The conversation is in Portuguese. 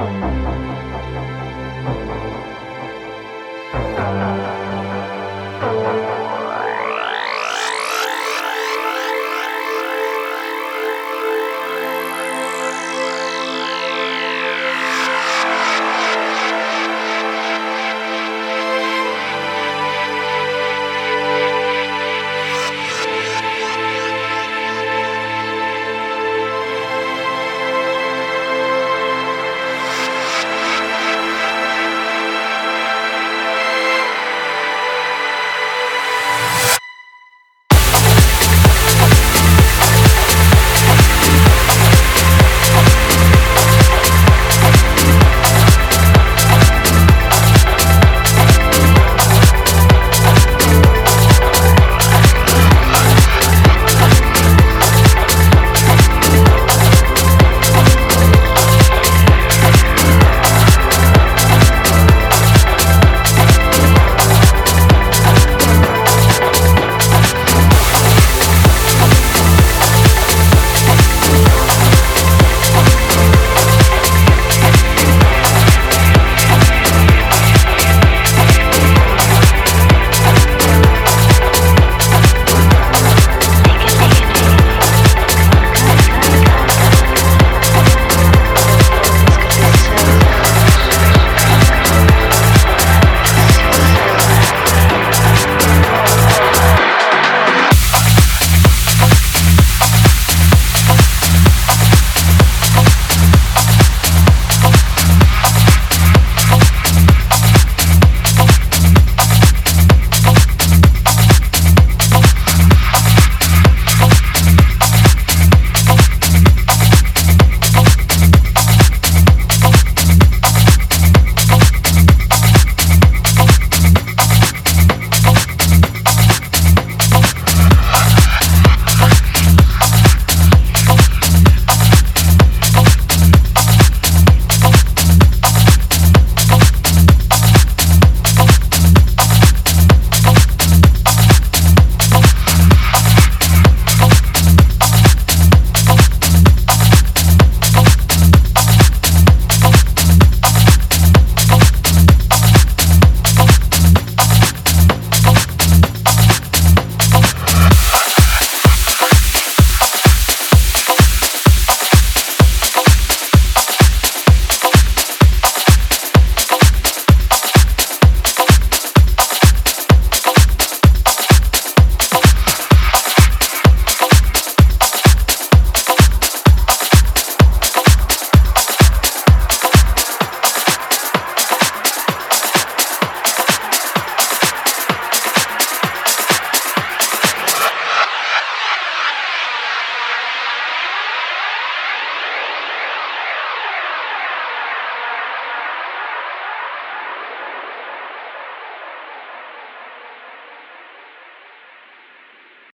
Música